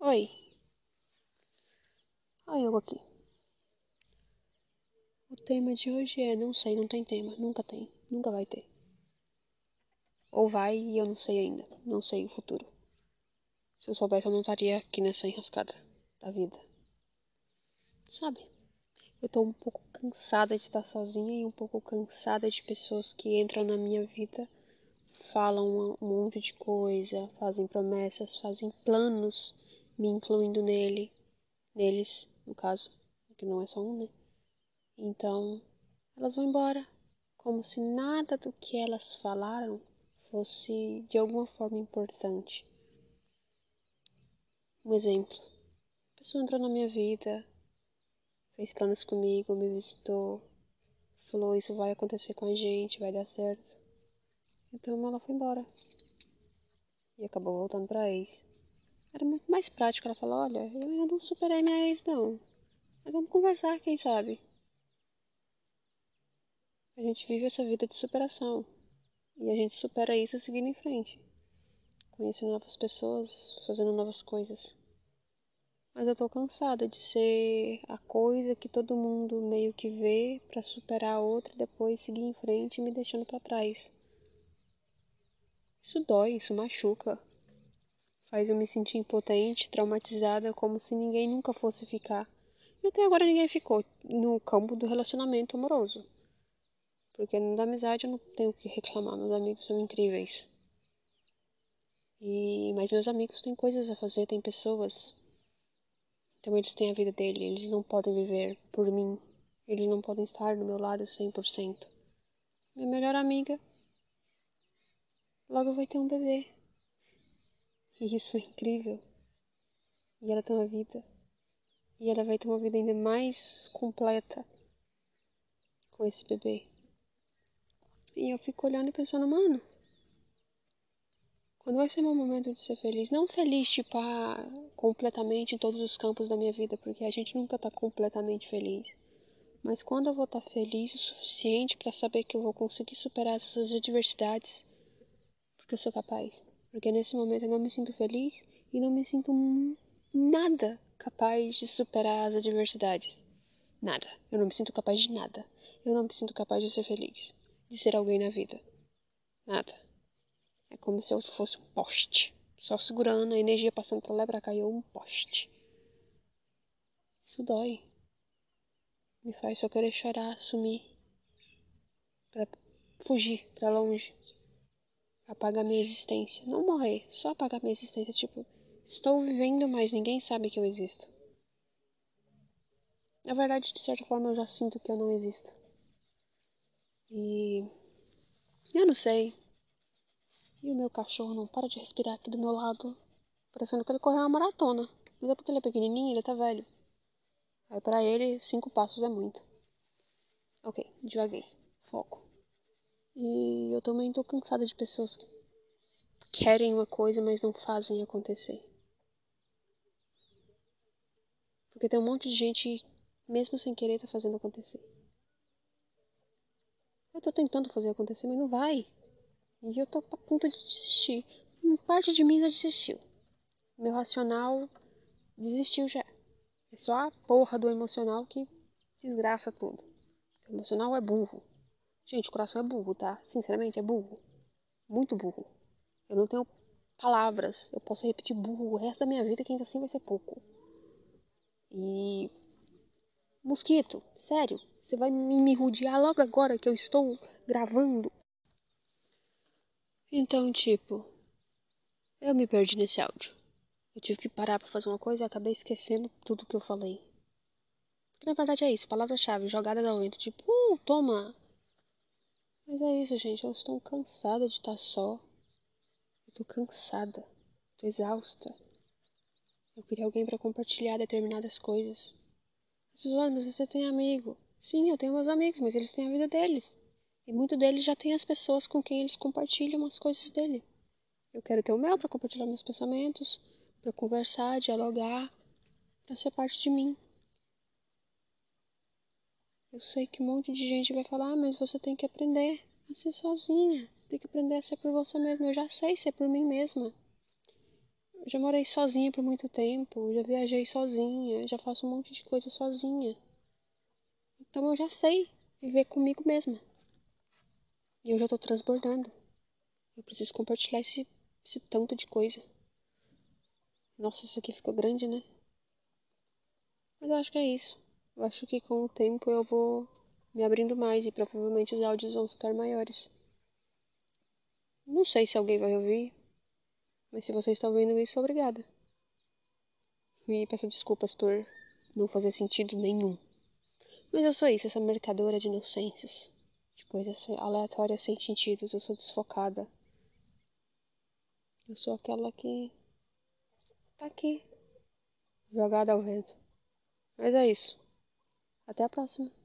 Oi. Olha eu aqui. O tema de hoje é não sei, não tem tema. Nunca tem. Nunca vai ter. Ou vai e eu não sei ainda. Não sei o futuro. Se eu soubesse, eu não estaria aqui nessa enrascada da vida. Sabe? Eu tô um pouco cansada de estar sozinha e um pouco cansada de pessoas que entram na minha vida, falam um monte de coisa, fazem promessas, fazem planos, me incluindo nele, neles, no caso, que não é só um, né? Então, elas vão embora, como se nada do que elas falaram fosse de alguma forma importante. Um exemplo. A pessoa entrou na minha vida, fez planos comigo, me visitou, falou isso vai acontecer com a gente, vai dar certo. Então ela foi embora. E acabou voltando pra ex. Era muito mais prático. Ela falou, olha, eu ainda não superei minha ex não. Mas vamos conversar, quem sabe? A gente vive essa vida de superação. E a gente supera isso seguindo em frente. Conhecendo novas pessoas, fazendo novas coisas. Mas eu tô cansada de ser a coisa que todo mundo meio que vê para superar a outra e depois seguir em frente me deixando para trás. Isso dói, isso machuca. Faz eu me sentir impotente, traumatizada, como se ninguém nunca fosse ficar. E até agora ninguém ficou no campo do relacionamento amoroso. Porque na amizade eu não tenho o que reclamar, meus amigos são incríveis. E mas meus amigos têm coisas a fazer, têm pessoas. Então eles têm a vida dele, eles não podem viver por mim. Eles não podem estar do meu lado 100%. Minha melhor amiga logo vai ter um bebê. E isso é incrível. E ela tem uma vida. E ela vai ter uma vida ainda mais completa com esse bebê. E eu fico olhando e pensando, mano, quando vai ser meu momento de ser feliz? Não feliz, tipo, ah, completamente em todos os campos da minha vida, porque a gente nunca tá completamente feliz. Mas quando eu vou estar tá feliz o suficiente para saber que eu vou conseguir superar essas adversidades, porque eu sou capaz. Porque nesse momento eu não me sinto feliz e não me sinto nada capaz de superar as adversidades. Nada. Eu não me sinto capaz de nada. Eu não me sinto capaz de ser feliz de ser alguém na vida. Nada. É como se eu fosse um poste. Só segurando a energia passando pra lá pra cá e eu um poste. Isso dói. Me faz só querer chorar, sumir. Pra fugir pra longe. Apagar minha existência. Não morrer, só apagar minha existência. Tipo, estou vivendo, mas ninguém sabe que eu existo. Na verdade, de certa forma, eu já sinto que eu não existo. E eu não sei. E o meu cachorro não para de respirar aqui do meu lado, parecendo que ele correu uma maratona. Mas é porque ele é pequenininho, ele tá velho. Aí para ele, cinco passos é muito. Ok, devaguei. Foco. E eu também tô cansada de pessoas que querem uma coisa, mas não fazem acontecer. Porque tem um monte de gente, mesmo sem querer, tá fazendo acontecer. Eu tô tentando fazer acontecer, mas não vai. E eu tô a ponto de desistir. Parte de mim já desistiu. Meu racional desistiu já. É só a porra do emocional que desgraça tudo. O emocional é burro. Gente, o coração é burro, tá? Sinceramente, é burro. Muito burro. Eu não tenho palavras. Eu posso repetir burro o resto da minha vida, que ainda assim vai ser pouco. E. Mosquito, sério. Você vai me, rodear logo agora que eu estou gravando? Então, tipo, eu me perdi nesse áudio. Eu tive que parar para fazer uma coisa e acabei esquecendo tudo que eu falei. Porque na verdade é isso, palavra-chave, jogada ao vento, tipo, uh, toma. Mas é isso, gente, eu estou cansada de estar só. Eu tô cansada, tô exausta. Eu queria alguém para compartilhar determinadas coisas. As pessoas, mas você tem amigo. Sim, eu tenho meus amigos, mas eles têm a vida deles. E muito deles já tem as pessoas com quem eles compartilham as coisas dele. Eu quero ter o meu para compartilhar meus pensamentos, para conversar, dialogar, para ser parte de mim. Eu sei que um monte de gente vai falar, ah, mas você tem que aprender a ser sozinha. Tem que aprender a ser por você mesma. Eu já sei ser por mim mesma. Eu já morei sozinha por muito tempo, já viajei sozinha, já faço um monte de coisa sozinha. Então eu já sei viver comigo mesma. E eu já tô transbordando. Eu preciso compartilhar esse, esse tanto de coisa. Nossa, isso aqui ficou grande, né? Mas eu acho que é isso. Eu acho que com o tempo eu vou me abrindo mais e provavelmente os áudios vão ficar maiores. Não sei se alguém vai ouvir, mas se você está ouvindo isso, obrigada. Me peço desculpas por não fazer sentido nenhum. Mas eu sou isso, essa mercadora de inocências, de coisas aleatórias sem sentido. Eu sou desfocada. Eu sou aquela que tá aqui, jogada ao vento. Mas é isso. Até a próxima.